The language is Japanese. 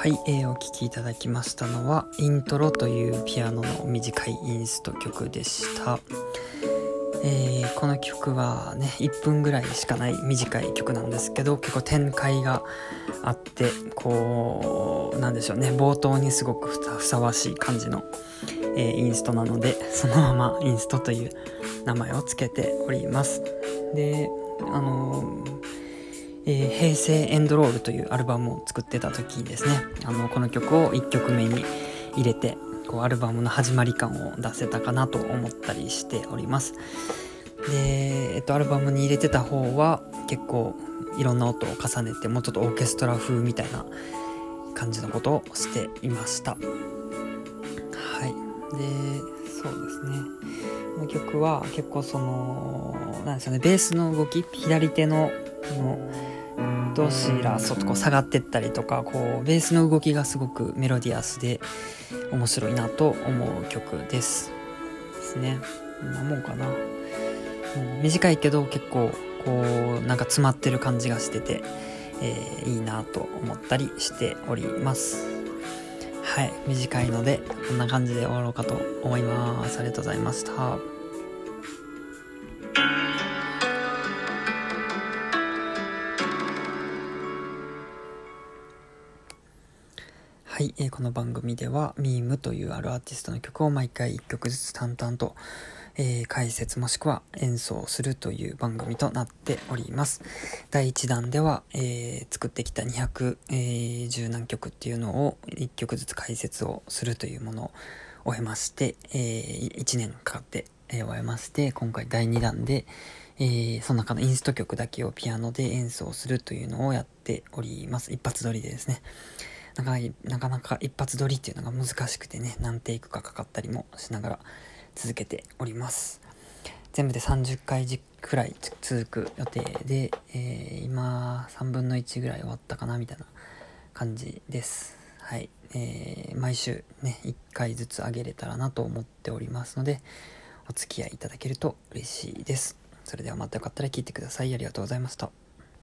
はい、えー、お聴きいただきましたのはイントロというピアノの短いインスト曲でした、えー、この曲はね1分ぐらいしかない短い曲なんですけど結構展開があってこうなんでしょうね冒頭にすごくふさわしい感じの、えー、インストなのでそのままインストという名前を付けております。であのーえー、平成エンドロールというアルバムを作ってた時にですね。あのこの曲を1曲目に入れてこうアルバムの始まり感を出せたかなと思ったりしております。で、えっと、アルバムに入れてた方は結構いろんな音を重ねてもうちょっとオーケストラ風みたいな感じのことをしていました。はい。でそうですね。この曲は結構そのなんですよね。ベースの動き左手のこのドシラソとこう下がってったりとかこうベースの動きがすごくメロディアスで面白いなと思う曲です。ですね。こんなもんかな、短いけど結構こうなんか詰まってる感じがしてて、えー、いいなと思ったりしております。はい。短いのでこんな感じで終わろうかと思います。ありがとうございました。はい、えー、この番組ではミームというあるアーティストの曲を毎回1曲ずつ淡々と、えー、解説もしくは演奏するという番組となっております。第1弾では、えー、作ってきた210、何曲っていうのを1曲ずつ解説をするというものを終えまして、えー、1年かかって、えー、終えまして、今回第2弾で、えー、その中のインスト曲だけをピアノで演奏するというのをやっております。一発撮りでですね。なかなかなか一発撮りっていうのが難しくてね、何テイクかかかったりもしながら続けております。全部で30回くらい続く予定で、えー、今3分の1ぐらい終わったかなみたいな感じです。はい。えー、毎週ね、1回ずつ上げれたらなと思っておりますので、お付き合いいただけると嬉しいです。それではまたよかったら聞いてください。ありがとうございました。